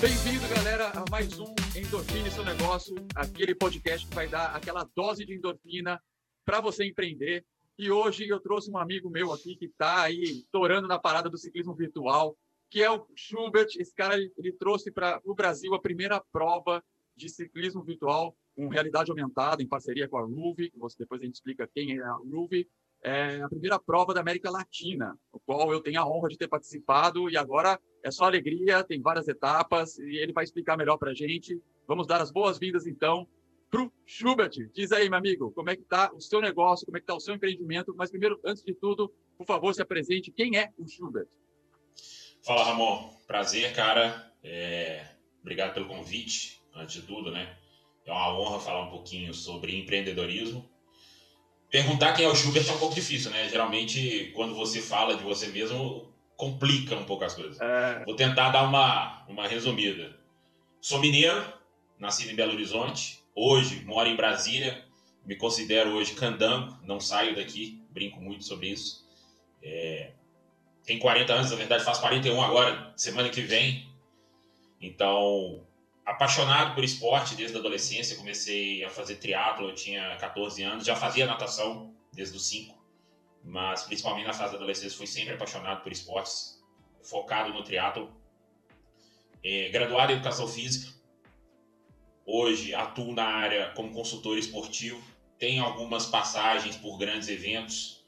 Bem-vindo, galera, a mais um Endorfine Seu Negócio, aquele podcast que vai dar aquela dose de endorfina para você empreender. E hoje eu trouxe um amigo meu aqui que está aí estourando na parada do ciclismo virtual, que é o Schubert. Esse cara ele, trouxe para o Brasil a primeira prova de ciclismo virtual com realidade aumentada, em parceria com a Ruve, depois a gente explica quem é a Ruve é a primeira prova da América Latina, o qual eu tenho a honra de ter participado e agora é só alegria, tem várias etapas e ele vai explicar melhor para a gente. Vamos dar as boas-vindas então para o Schubert. Diz aí, meu amigo, como é que está o seu negócio, como é que está o seu empreendimento, mas primeiro, antes de tudo, por favor, se apresente. Quem é o Schubert? Fala, Ramon. Prazer, cara. É... Obrigado pelo convite, antes de tudo, né? É uma honra falar um pouquinho sobre empreendedorismo Perguntar quem é o Schubert é um pouco difícil, né? Geralmente, quando você fala de você mesmo, complica um pouco as coisas. É... Vou tentar dar uma, uma resumida. Sou mineiro, nascido em Belo Horizonte. Hoje moro em Brasília. Me considero hoje candango, não saio daqui, brinco muito sobre isso. É... Tenho 40 anos, na verdade faço 41 agora, semana que vem. Então, apaixonado por esporte desde a adolescência, comecei a fazer triatlo, eu tinha 14 anos, já fazia natação desde os 5, mas principalmente na fase da adolescência fui sempre apaixonado por esportes, focado no triatlo. É, graduado em educação física, hoje atuo na área como consultor esportivo, tenho algumas passagens por grandes eventos,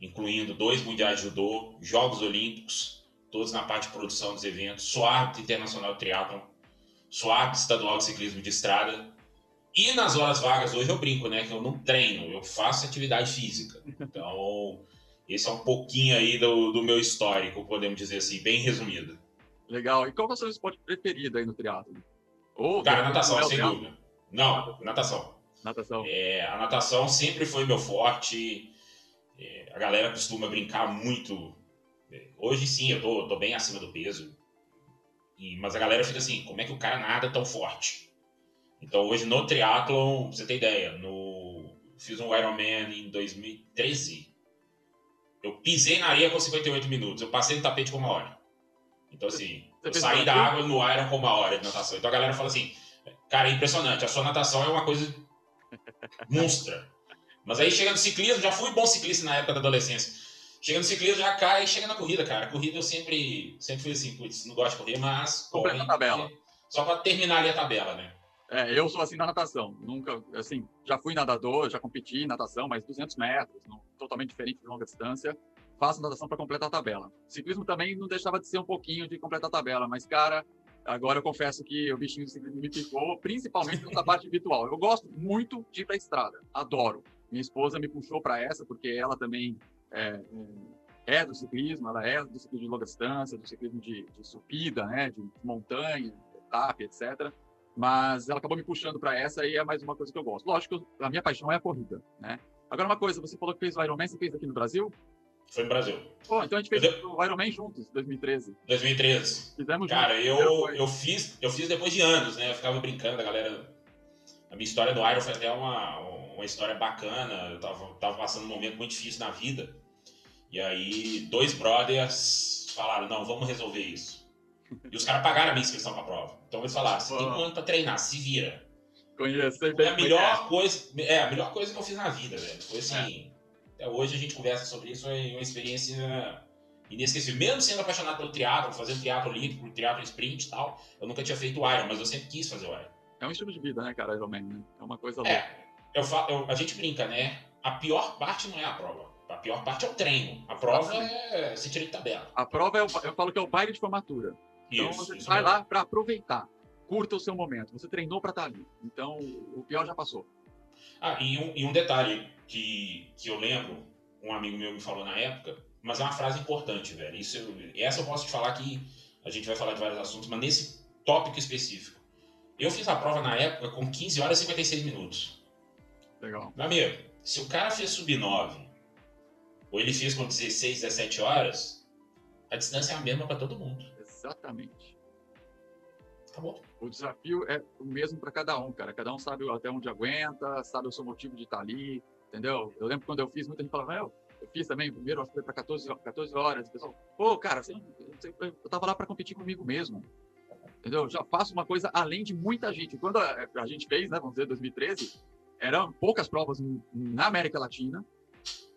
incluindo dois mundiais de judô, Jogos Olímpicos, todos na parte de produção dos eventos, sou árbitro internacional de triatlon, árbitro estadual de ciclismo de estrada. E nas horas vagas, hoje eu brinco, né? Que eu não treino, eu faço atividade física. Então, esse é um pouquinho aí do, do meu histórico, podemos dizer assim, bem resumido. Legal. E qual é o seu esporte preferido aí no triatlo? Ou, Cara, natação, é sem dúvida. Não, natação. Natação. É, a natação sempre foi meu forte. É, a galera costuma brincar muito. É, hoje sim, eu tô, tô bem acima do peso. E, mas a galera fica assim, como é que o cara nada tão forte? Então hoje no triatlon, pra você ter ideia, no, fiz um Ironman em 2013. Eu pisei na areia com 58 minutos, eu passei no tapete com uma hora. Então assim, eu saí da água no Iron com uma hora de natação. Então a galera fala assim, cara, é impressionante, a sua natação é uma coisa monstra. Mas aí chega no ciclismo, já fui bom ciclista na época da adolescência. Chega no ciclismo, já cai e chega na corrida, cara. A corrida eu sempre, sempre fui assim, putz, não gosto de correr, mas. Completa a tabela. Só para terminar ali a tabela, né? É, eu sou assim na natação. Nunca, assim, já fui nadador, já competi em natação, mas 200 metros, totalmente diferente de longa distância. Faço natação para completar a tabela. Ciclismo também não deixava de ser um pouquinho de completar a tabela, mas, cara, agora eu confesso que o bichinho do ciclismo me picou, principalmente nessa parte virtual. Eu gosto muito de ir para estrada, adoro. Minha esposa me puxou para essa, porque ela também é, é, do ciclismo, ela é do ciclismo de longa distância, do ciclismo de, de subida, né, de montanha, etapa, etc. Mas ela acabou me puxando para essa e é mais uma coisa que eu gosto. Lógico, a minha paixão é a corrida, né? Agora uma coisa, você falou que fez o Ironman, você fez aqui no Brasil? Foi no Brasil. Pô, então a gente fez eu... o Ironman juntos, 2013. 2013. Fizemos Cara, juntos. eu, eu, fiz, eu fiz depois de anos, né? Eu ficava brincando, a galera... A minha história do Iron foi até uma, uma história bacana. Eu tava, tava passando um momento muito difícil na vida. E aí, dois brothers falaram: não, vamos resolver isso. E os caras pagaram a minha inscrição pra prova. Então eles falaram: você tem um ano pra treinar, se vira. Conhecer bem. É a melhor coisa, é a melhor coisa que eu fiz na vida, velho. Foi assim. É. Até hoje a gente conversa sobre isso, foi uma experiência inesquecível. Mesmo sendo apaixonado pelo triatlo, fazendo triatlo olímpico, triatlo sprint e tal, eu nunca tinha feito o Iron, mas eu sempre quis fazer o Iron. É um estilo de vida, né, cara, Ironman, né? É uma coisa é, louca. Eu, falo, eu, a gente brinca, né? A pior parte não é a prova. A pior parte é o treino. A prova é se tira de tabela. A prova é o, eu falo que é o baile de formatura. Então isso, você isso vai mesmo. lá para aproveitar. Curta o seu momento. Você treinou para estar tá ali. Então o pior já passou. Ah, e um, e um detalhe que, que eu lembro, um amigo meu me falou na época, mas é uma frase importante, velho. Isso, essa eu posso te falar que a gente vai falar de vários assuntos, mas nesse tópico específico. Eu fiz a prova na época com 15 horas e 56 minutos. Legal. Meu amigo, se o cara fez sub 9 ou ele fez com 16, 17 horas, a distância é a mesma para todo mundo. Exatamente. Acabou. O desafio é o mesmo para cada um, cara. Cada um sabe até onde aguenta, sabe o seu motivo de estar tá ali, entendeu? Eu lembro quando eu fiz, muita gente falava, eu, eu fiz também, primeiro que foi para 14, 14 horas. O pessoal, pô, cara, você, você, eu tava lá para competir comigo mesmo. Entendeu? Já faço uma coisa além de muita gente. Quando a, a gente fez, né, vamos dizer, 2013, eram poucas provas na América Latina.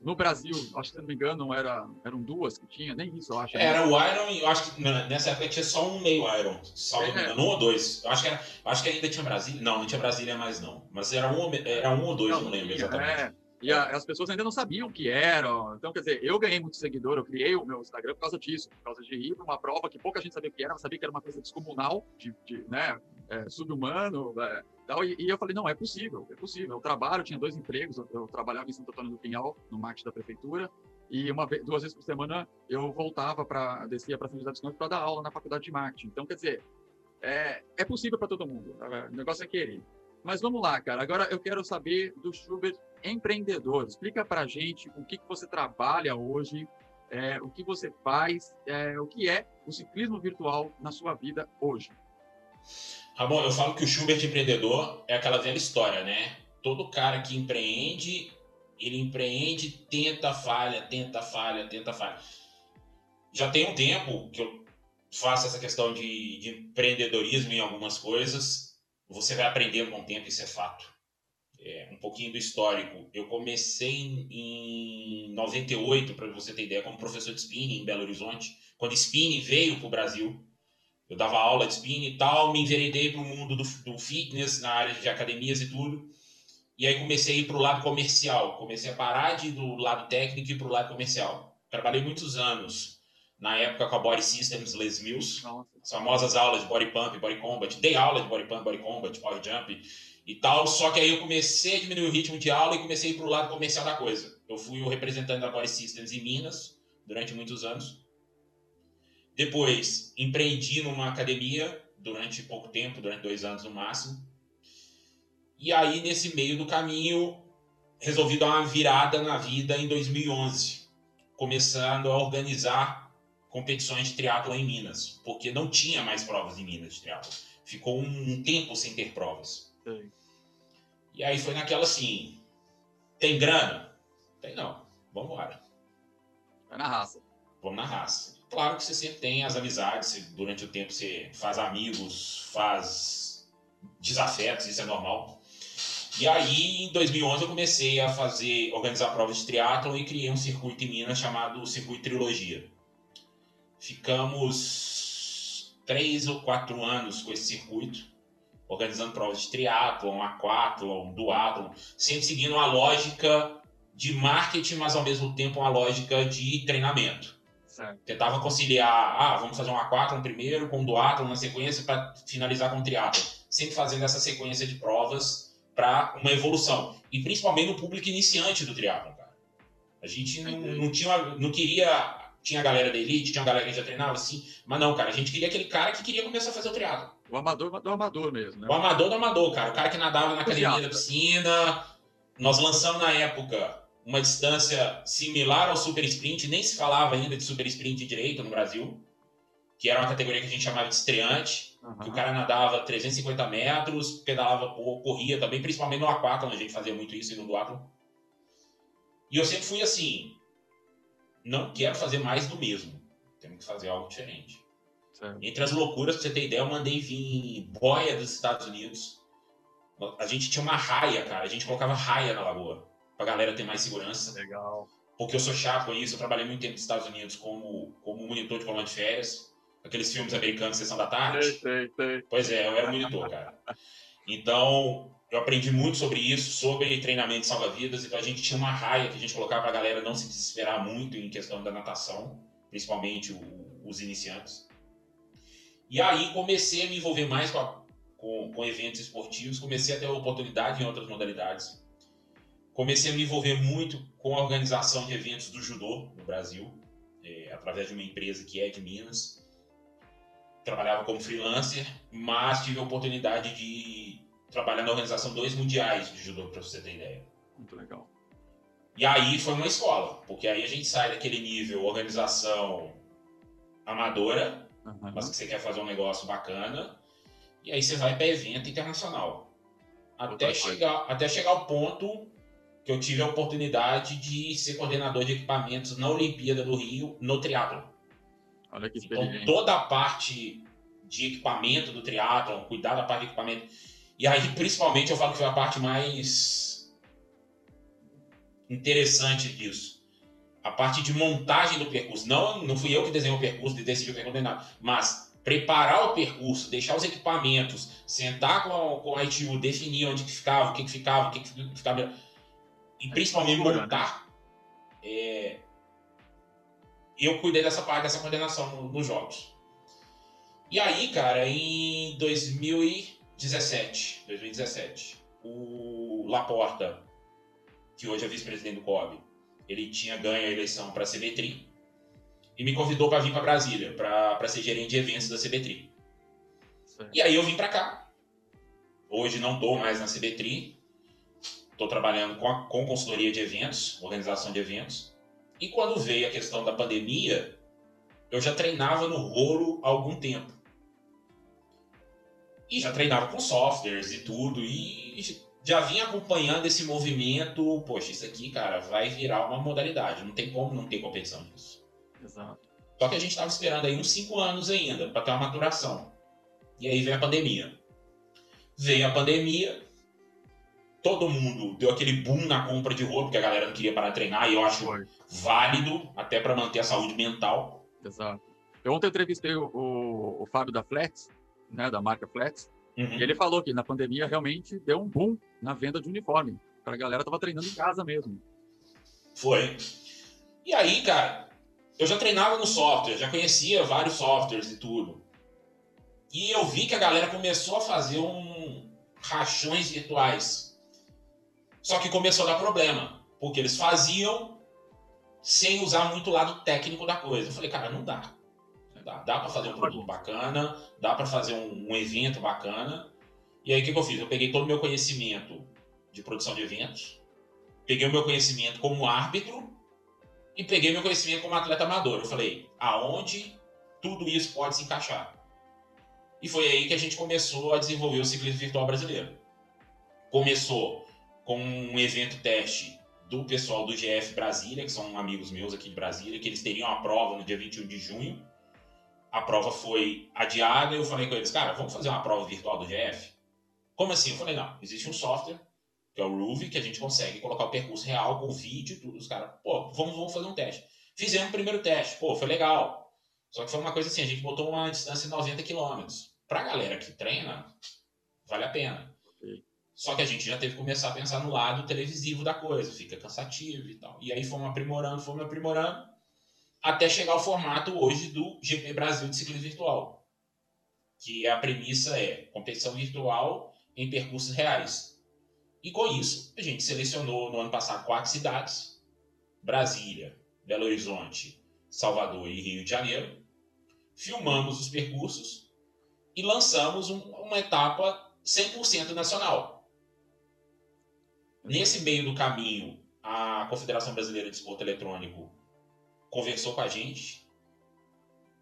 No Brasil, acho que se não me engano, era, eram duas que tinha, nem isso, eu acho. Era o Iron, eu acho que nessa época tinha só um meio Iron, só é. um ou dois. Eu acho que, era, acho que ainda tinha Brasília. Não, não tinha Brasília mais não. Mas era um, era um ou dois, não, não lembro exatamente. É. E a, as pessoas ainda não sabiam o que era. Então, quer dizer, eu ganhei muito seguidor, eu criei o meu Instagram por causa disso, por causa de ir para uma prova que pouca gente sabia o que era, mas sabia que era uma coisa descomunal, de, de né, é, subhumano. É, tal, e, e, eu falei, não, é possível, é possível. Eu trabalho, eu tinha dois empregos, eu, eu trabalhava em Santo Antônio do Pinhal, no marketing da prefeitura, e uma vez, duas vezes por semana eu voltava para, descia para São José dos Campos para dar aula na faculdade de marketing. Então, quer dizer, é, é possível para todo mundo. O negócio é querer. Mas vamos lá, cara. Agora eu quero saber do Schubert empreendedor. Explica para gente o que, que você trabalha hoje, é, o que você faz, é, o que é o ciclismo virtual na sua vida hoje. Ramon, eu falo que o Schubert empreendedor é aquela velha história, né? Todo cara que empreende, ele empreende, tenta, falha, tenta, falha, tenta, falha. Já tem um tempo que eu faço essa questão de, de empreendedorismo em algumas coisas. Você vai aprendendo com o tempo, isso é fato é, um pouquinho do histórico. Eu comecei em 98, para você ter ideia, como professor de spinning em Belo Horizonte. Quando spinning veio para o Brasil, eu dava aula de spinning e tal, me enveredei para o mundo do, do, fitness, na área de academias e tudo. E aí comecei a ir para o lado comercial. Comecei a parar de ir do lado técnico e ir para o lado comercial. Trabalhei muitos anos, na época com a Body Systems Les Mills, as famosas aulas de Body Pump, Body Combat. Dei aula de Body Pump, Body Combat, Power Jump e tal. Só que aí eu comecei a diminuir o ritmo de aula e comecei a ir para o lado comercial da coisa. Eu fui o representante da Body Systems em Minas durante muitos anos. Depois, empreendi numa academia durante pouco tempo, durante dois anos no máximo. E aí, nesse meio do caminho, resolvi dar uma virada na vida em 2011, começando a organizar competições de triatlo em Minas, porque não tinha mais provas em Minas de triatlo. Ficou um tempo sem ter provas. Sim. E aí foi naquela assim: tem grana? Tem não. Vamos embora. Vai na raça. Vamos na raça. Claro que você sempre tem as amizades, durante o tempo você faz amigos, faz desafetos, isso é normal. E aí, em 2011, eu comecei a fazer, organizar provas de triatlon e criei um circuito em Minas chamado Circuito Trilogia. Ficamos três ou quatro anos com esse circuito organizando provas de triatlon, aquatlon, duatlon, sempre seguindo uma lógica de marketing, mas ao mesmo tempo uma lógica de treinamento. Certo. Tentava conciliar, ah, vamos fazer um aquatlon primeiro, com um duatlon na sequência para finalizar com um triatlon. Sempre fazendo essa sequência de provas para uma evolução. E principalmente no público iniciante do triatlon, cara. A gente não, não, tinha, não queria... Tinha a galera da elite, tinha a galera que já treinava, assim, mas não, cara, a gente queria aquele cara que queria começar a fazer o triatlon. O amador do amador mesmo, né? O amador do amador, cara. O cara que nadava na academia da piscina. Nós lançamos na época uma distância similar ao super sprint, nem se falava ainda de super sprint direito no Brasil, que era uma categoria que a gente chamava de estreante, uhum. que o cara nadava 350 metros, pedalava corria também, principalmente no aquatlon, a gente fazia muito isso e no duatlon. E eu sempre fui assim, não quero fazer mais do mesmo, temos que fazer algo diferente. Entre as loucuras, pra você ter ideia, eu mandei vir boia dos Estados Unidos. A gente tinha uma raia, cara. A gente colocava raia na lagoa. Pra galera ter mais segurança. Legal. Porque eu sou chato com isso. Eu trabalhei muito tempo nos Estados Unidos como, como monitor de colônia de férias. Aqueles filmes americanos, Sessão da Tarde. Sei, sei, sei. Pois é, eu era monitor, cara. Então, eu aprendi muito sobre isso, sobre treinamento de salva-vidas. Então, a gente tinha uma raia que a gente colocava pra galera não se desesperar muito em questão da natação. Principalmente o, os iniciantes. E aí comecei a me envolver mais com, a, com, com eventos esportivos, comecei a ter oportunidade em outras modalidades. Comecei a me envolver muito com a organização de eventos do judô no Brasil, é, através de uma empresa que é de Minas. Trabalhava como freelancer, mas tive a oportunidade de trabalhar na organização dois mundiais de judô, para você ter ideia. Muito legal. E aí foi uma escola, porque aí a gente sai daquele nível organização amadora uhum. mas que você quer fazer um negócio bacana, e aí você vai para evento internacional. Até chegar, até chegar ao ponto que eu tive a oportunidade de ser coordenador de equipamentos na Olimpíada do Rio, no triatlo. Olha que Então, toda a parte de equipamento do triatlon, cuidar da parte de equipamento. E aí, principalmente, eu falo que foi a parte mais interessante disso. A parte de montagem do percurso. Não, não fui eu que desenhei o percurso, decidi o percurso, nada. Mas preparar o percurso, deixar os equipamentos, sentar com a, com a ITU, definir onde que ficava, o que, que ficava, o que, que ficava. E principalmente montar. É, eu cuidei dessa parte, dessa coordenação nos jogos. E aí, cara, em 2017, 2017, o Laporta, que hoje é vice-presidente do COB, ele tinha ganho a eleição para a CBTRI e me convidou para vir para Brasília, para ser gerente de eventos da CBTRI. E aí eu vim para cá. Hoje não estou mais na CBTRI, estou trabalhando com, a, com consultoria de eventos, organização de eventos. E quando veio a questão da pandemia, eu já treinava no rolo há algum tempo. E já treinava com softwares e tudo, e já vinha acompanhando esse movimento. Poxa, isso aqui, cara, vai virar uma modalidade. Não tem como não ter competição nisso. Exato. Só que a gente estava esperando aí uns 5 anos ainda para ter uma maturação. E aí veio a pandemia. Veio a pandemia, todo mundo deu aquele boom na compra de roupa, porque a galera não queria parar de treinar, e eu acho Foi. válido até para manter a saúde mental. Exato. Eu ontem entrevistei o, o, o Fábio da Flex, né, da marca Flex, uhum. e ele falou que na pandemia realmente deu um boom na venda de uniforme. A galera tava treinando em casa mesmo. Foi. E aí, cara, eu já treinava no software, já conhecia vários softwares e tudo. E eu vi que a galera começou a fazer um rachões virtuais. Só que começou a dar problema, porque eles faziam sem usar muito o lado técnico da coisa. Eu falei, cara, não dá. Dá, dá para fazer um produto bacana, dá para fazer um, um, evento bacana. E aí o que, que eu fiz? Eu peguei todo o meu conhecimento de produção de eventos, peguei o meu conhecimento como árbitro e peguei meu conhecimento como atleta amador. Eu falei, aonde tudo isso pode se encaixar? E foi aí que a gente começou a desenvolver o ciclismo virtual brasileiro. Começou com um evento teste do pessoal do GF Brasília, que são amigos meus aqui de Brasília, que eles teriam a prova no dia 21 de junho. A prova foi adiada e eu falei com eles, cara, vamos fazer uma prova virtual do GF? Como assim? Eu falei, não, existe um software que é o Ruby, que a gente consegue colocar o percurso real com vídeo, tudo. Os caras, pô, vamos, vamos fazer um teste. Fizemos o primeiro teste, pô, foi legal. Só que foi uma coisa assim, a gente botou uma distância de 90 km. Pra galera que treina, vale a pena. Só que a gente já teve que começar a pensar no lado televisivo da coisa, fica cansativo e tal. E aí fomos aprimorando, fomos aprimorando, até chegar ao formato hoje do GP Brasil de ciclismo virtual. Que a premissa é competição virtual em percursos reais. E com isso, a gente selecionou no ano passado quatro cidades: Brasília, Belo Horizonte, Salvador e Rio de Janeiro. Filmamos os percursos e lançamos um, uma etapa 100% nacional. Nesse meio do caminho, a Confederação Brasileira de Esporte Eletrônico conversou com a gente,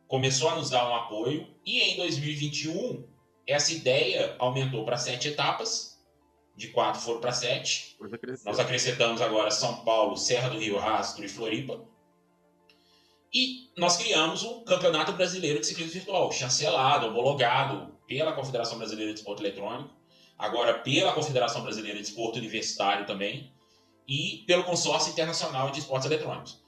começou a nos dar um apoio e em 2021 essa ideia aumentou para sete etapas de quatro foram para sete. Nós acrescentamos agora São Paulo, Serra do Rio, Rastro e Floripa. E nós criamos um Campeonato Brasileiro de Ciclismo Virtual, chancelado, homologado pela Confederação Brasileira de Esporte Eletrônico, agora pela Confederação Brasileira de Esporte Universitário também, e pelo Consórcio Internacional de Esportes Eletrônicos.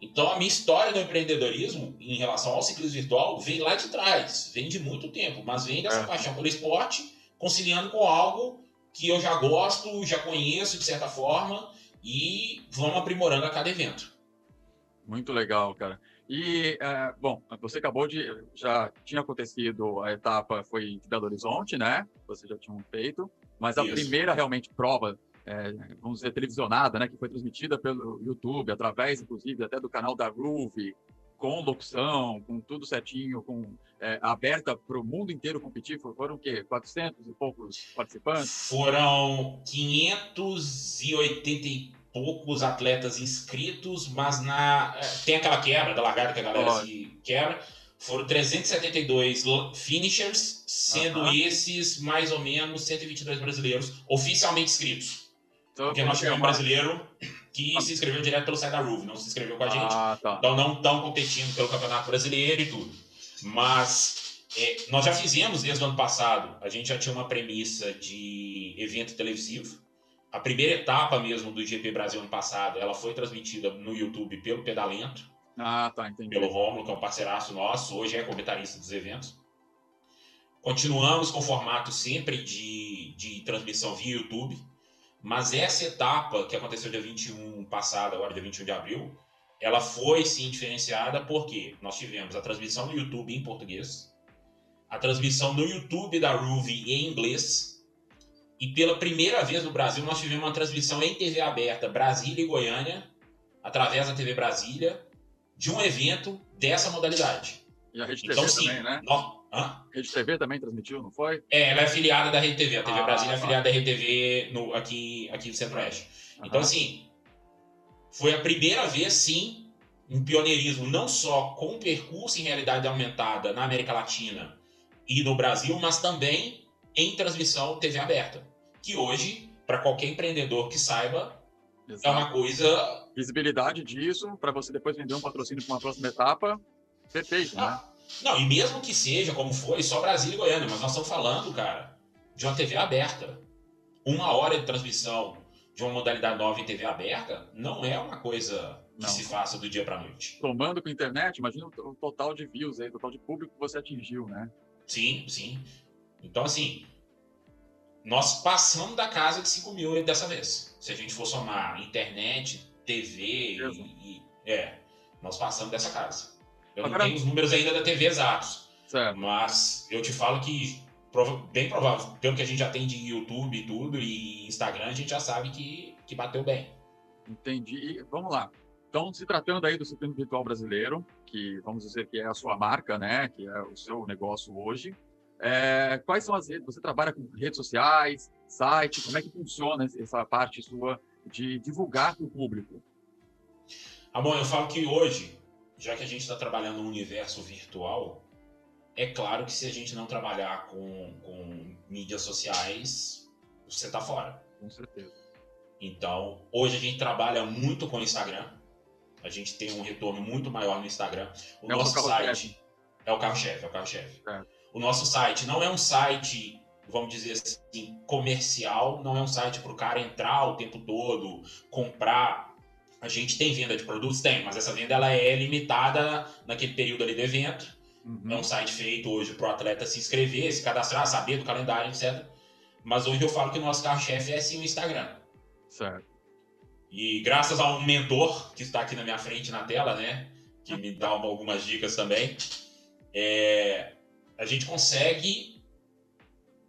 Então, a minha história do empreendedorismo em relação ao ciclismo virtual vem lá de trás, vem de muito tempo, mas vem dessa é. paixão pelo esporte, conciliando com algo que eu já gosto, já conheço de certa forma e vamos aprimorando a cada evento. Muito legal, cara. E, é, bom, você acabou de. Já tinha acontecido, a etapa foi em Belo Horizonte, né? Você já tinha feito. Mas a Isso. primeira realmente prova, é, vamos dizer, televisionada, né? Que foi transmitida pelo YouTube, através, inclusive, até do canal da Groove, com locução, com tudo certinho, com é, aberta para o mundo inteiro competir? Foram o quê? 400 e poucos participantes? Foram 580 e poucos atletas inscritos, mas na é, tem aquela quebra da largada que a galera Olha. se quebra. Foram 372 finishers, sendo uh -huh. esses mais ou menos 122 brasileiros oficialmente inscritos. Então, Porque nós tivemos um brasileiro que ah. se inscreveu direto pelo site da Ruve, não se inscreveu com a gente. Ah, tá. Então não estão competindo pelo Campeonato Brasileiro e tudo. Mas É, nós já fizemos desde o ano passado, a gente já tinha uma premissa de evento televisivo. A primeira etapa mesmo do GP Brasil ano passado, ela foi transmitida no YouTube pelo Pedalento. Ah, tá, entendi. Pelo Rômulo, que é um parceiraço nosso, hoje é comentarista dos eventos. Continuamos com o formato sempre de, de transmissão via YouTube, mas essa etapa que aconteceu dia 21 passado, agora dia 21 de abril, ela foi sim diferenciada porque nós tivemos a transmissão no YouTube em português, a transmissão no YouTube da Ruby em inglês, e pela primeira vez no Brasil nós tivemos uma transmissão em TV aberta Brasília e Goiânia, através da TV Brasília, de um evento dessa modalidade. E a Rede então, TV sim, também, né? Nós, Hã? Rede TV também transmitiu, não foi? É, ela é afiliada da Rede TV. A TV ah, Brasília é tá. afiliada da Rede TV no, aqui, aqui do Centro-Oeste. Uhum. Então, assim, foi a primeira vez, sim, um pioneirismo não só com percurso em realidade aumentada na América Latina e no Brasil, mas também em transmissão TV aberta. Que hoje, para qualquer empreendedor que saiba, Exato. é uma coisa. Visibilidade disso, para você depois vender um patrocínio para uma próxima etapa, perfeito, né? ah. né? Não, e mesmo que seja como foi, só Brasília e Goiânia, mas nós estamos falando, cara, de uma TV aberta. Uma hora de transmissão de uma modalidade nova em TV aberta não é uma coisa que não. se faça do dia para noite. Tomando com a internet, imagina o total de views aí, o total de público que você atingiu, né? Sim, sim. Então, assim, nós passamos da casa de 5 mil dessa vez. Se a gente for somar internet, TV e, e, É, nós passamos dessa casa. Eu Agora... não tenho os números ainda da TV exatos. Certo. Mas eu te falo que bem provável, pelo que a gente já tem de YouTube e tudo, e Instagram, a gente já sabe que, que bateu bem. Entendi. E vamos lá. Então, se tratando aí do ciclismo virtual brasileiro, que vamos dizer que é a sua marca, né, que é o seu negócio hoje, é, quais são as redes? Você trabalha com redes sociais, site? Como é que funciona essa parte sua de divulgar para o público? Bom, eu falo que hoje já que a gente está trabalhando no universo virtual, é claro que se a gente não trabalhar com, com mídias sociais, você está fora. Com certeza. Então, hoje a gente trabalha muito com o Instagram. A gente tem um retorno muito maior no Instagram. O é nosso site é o carro-chefe, é o carro-chefe. É. O nosso site não é um site, vamos dizer assim, comercial, não é um site para o cara entrar o tempo todo, comprar a gente tem venda de produtos? Tem, mas essa venda ela é limitada naquele período ali do evento. Uhum. É um site feito hoje para o atleta se inscrever, se cadastrar, saber do calendário, etc. Mas hoje eu falo que o nosso carro-chefe é sim o Instagram. Certo. E graças a um mentor que está aqui na minha frente na tela, né? Que me dá algumas dicas também, é, a gente consegue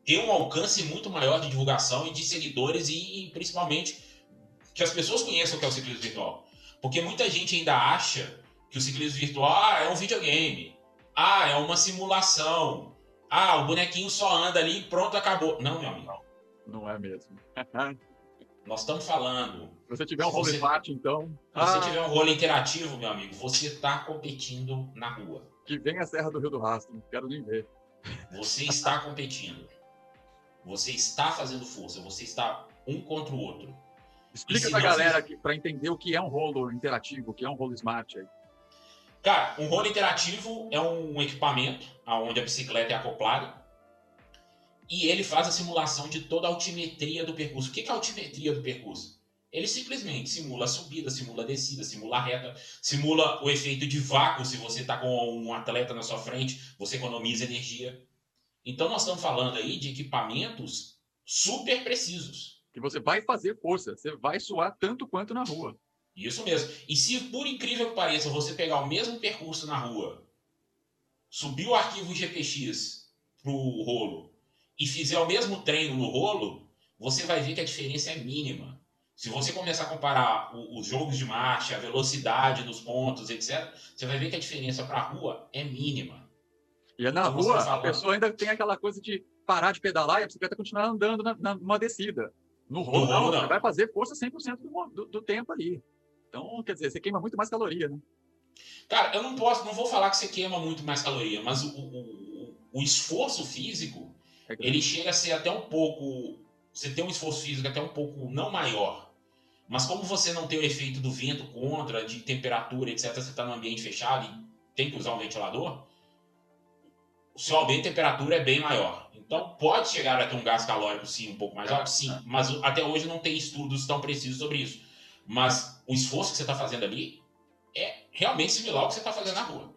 ter um alcance muito maior de divulgação e de seguidores e principalmente que as pessoas conheçam o que é o ciclismo virtual. Porque muita gente ainda acha que o ciclismo virtual ah, é um videogame. Ah, é uma simulação. Ah, o bonequinho só anda ali e pronto, acabou. Não, meu amigo. Não, não é mesmo. Nós estamos falando. Se você tiver um rolo empate, então. Se você ah. tiver um rolo interativo, meu amigo, você está competindo na rua. Que vem a Serra do Rio do Rastro, não quero nem ver. Você está competindo. Você está fazendo força, você está um contra o outro. Explica pra galera fiz... para entender o que é um rolo interativo, o que é um rolo smart aí. Cara, um rolo interativo é um equipamento onde a bicicleta é acoplada e ele faz a simulação de toda a altimetria do percurso. O que é a altimetria do percurso? Ele simplesmente simula a subida, simula a descida, simula a reta, simula o efeito de vácuo. Se você está com um atleta na sua frente, você economiza energia. Então, nós estamos falando aí de equipamentos super precisos que você vai fazer força, você vai suar tanto quanto na rua. Isso mesmo. E se, por incrível que pareça, você pegar o mesmo percurso na rua, subir o arquivo GPX pro rolo e fizer o mesmo treino no rolo, você vai ver que a diferença é mínima. Se você começar a comparar os jogos de marcha, a velocidade dos pontos, etc., você vai ver que a diferença para a rua é mínima. E é na então, rua, a pessoa ainda tem aquela coisa de parar de pedalar e a bicicleta continuar andando na, na, numa descida. No rolo, rolo não, você vai fazer força 100% do, do, do tempo ali. Então, quer dizer, você queima muito mais caloria, né? Cara, eu não posso, não vou falar que você queima muito mais caloria, mas o, o, o esforço físico, é ele chega a ser até um pouco. Você tem um esforço físico até um pouco não maior. Mas como você não tem o efeito do vento contra, de temperatura, etc., você está num ambiente fechado e tem que usar um ventilador, o seu aumento de temperatura é bem maior. Então, pode chegar a ter um gás calórico, sim, um pouco mais alto, sim. Mas até hoje não tem estudos tão precisos sobre isso. Mas o esforço que você está fazendo ali é realmente similar ao que você está fazendo na rua.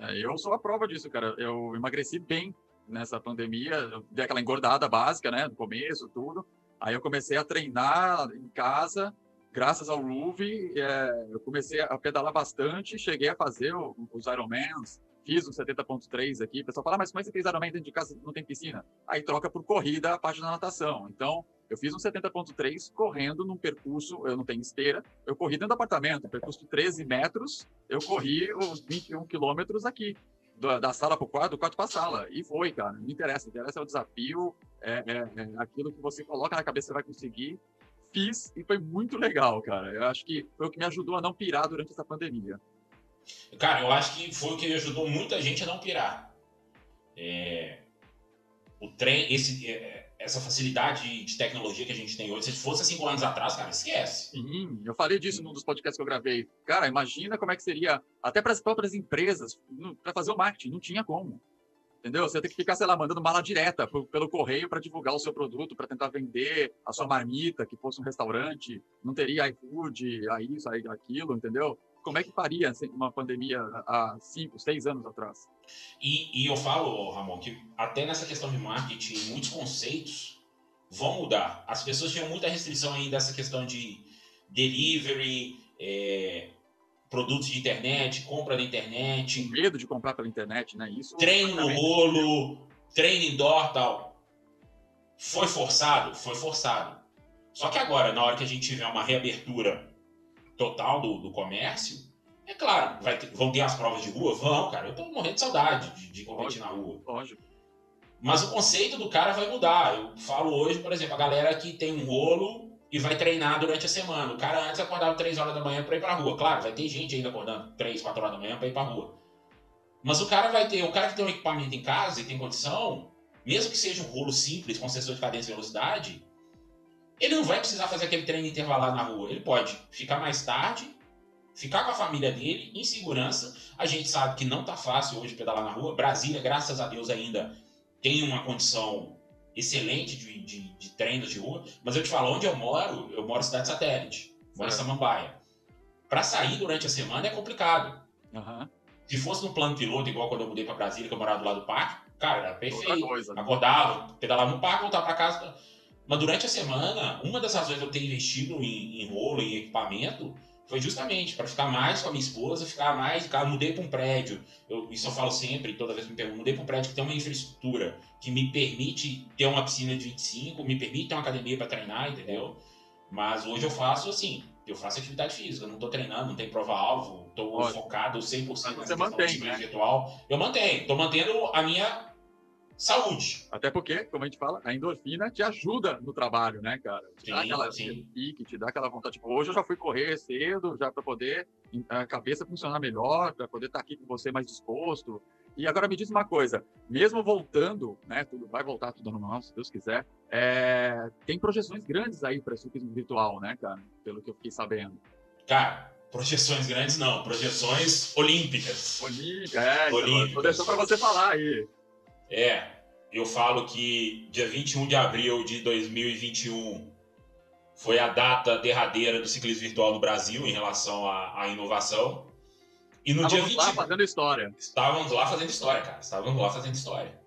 É, eu sou a prova disso, cara. Eu emagreci bem nessa pandemia. Eu dei aquela engordada básica, né? No começo, tudo. Aí eu comecei a treinar em casa. Graças ao Ruve, é, eu comecei a pedalar bastante. Cheguei a fazer os Ironmans, fiz um 70.3 aqui. O pessoal fala, ah, mas como é que você fez Ironman dentro de casa não tem piscina? Aí troca por corrida a parte da natação. Então, eu fiz um 70.3 correndo num percurso, eu não tenho esteira, eu corri dentro do apartamento, percurso de 13 metros, eu corri os 21 quilômetros aqui, da, da sala para o quarto, do quarto para a sala. E foi, cara, não interessa, interessa é o desafio, é, é, é aquilo que você coloca na cabeça, você vai conseguir. Fiz e foi muito legal, cara. Eu acho que foi o que me ajudou a não pirar durante essa pandemia. Cara, eu acho que foi o que ajudou muita gente a não pirar. É... O trem, esse, é, essa facilidade de tecnologia que a gente tem hoje, se fosse cinco anos atrás, cara, esquece. Sim, eu falei disso num dos podcasts que eu gravei. Cara, imagina como é que seria, até para as próprias empresas, para fazer o marketing, não tinha como. Entendeu? Você tem que ficar, sei lá, mandando mala direta pelo correio para divulgar o seu produto, para tentar vender a sua marmita, que fosse um restaurante, não teria iFood, a isso, a aquilo, entendeu? como é que faria assim, uma pandemia há cinco, seis anos atrás? E, e eu falo, Ramon, que até nessa questão de marketing, muitos conceitos vão mudar. As pessoas tinham muita restrição aí dessa questão de delivery, é, produtos de internet, compra na internet. medo de comprar pela internet, né? Isso. Treino no rolo, treino indoor tal. Foi forçado? Foi forçado. Só que agora, na hora que a gente tiver uma reabertura total do, do comércio, é claro, ter, vão ter as provas de rua? Vão, cara. Eu tô morrendo de saudade de, de competir na rua. Lógico. Mas o conceito do cara vai mudar. Eu falo hoje, por exemplo, a galera que tem um rolo e vai treinar durante a semana. O cara antes acordava 3 horas da manhã para ir pra rua. Claro, vai ter gente ainda acordando 3, 4 horas da manhã para ir pra rua. Mas o cara vai ter, o cara que tem um equipamento em casa e tem condição, mesmo que seja um rolo simples com sensor de cadência e velocidade, ele não vai precisar fazer aquele treino intervalado na rua. Ele pode ficar mais tarde, ficar com a família dele em segurança. A gente sabe que não está fácil hoje pedalar na rua. Brasília, graças a Deus, ainda tem uma condição excelente de, de, de treinos de rua. Mas eu te falo, onde eu moro, eu moro em cidade satélite, moro em Samambaia. Para sair durante a semana é complicado. Uhum. Se fosse no plano piloto, igual quando eu mudei para Brasília, que eu morava do lado do parque, cara, era perfeito. Né? Acordava, pedalava no parque, voltava para casa mas durante a semana, uma das razões de eu ter investido em, em rolo, em equipamento, foi justamente para ficar mais com a minha esposa, ficar mais. Cara, mudei para um prédio. Eu, isso eu falo sempre, toda vez que me perguntam, mudei para um prédio que tem uma infraestrutura que me permite ter uma piscina de 25, me permite ter uma academia para treinar, entendeu? Mas hoje eu faço assim, eu faço atividade física, não estou treinando, não tem prova-alvo, estou focado 100% Você mantém, né? virtual. Eu mantenho, estou mantendo a minha saúde. Até porque, como a gente fala, a endorfina te ajuda no trabalho, né, cara? Te sim, dá aquela sim. pique, te dá aquela vontade. Tipo, hoje eu já fui correr cedo, já para poder a cabeça funcionar melhor, para poder estar tá aqui com você mais disposto. E agora me diz uma coisa, mesmo voltando, né, tudo vai voltar tudo normal, se Deus quiser, é, tem projeções grandes aí para ciclismo virtual, né, cara? Pelo que eu fiquei sabendo. Cara, projeções grandes não, projeções olímpicas. Olímpica, é. Então, olímpicas. Vou deixar para você falar aí. É, eu falo que dia 21 de abril de 2021 foi a data derradeira do ciclismo virtual no Brasil em relação à, à inovação. E no Estávamos dia 20... lá fazendo história. Estávamos lá fazendo história, cara. Estávamos lá fazendo história.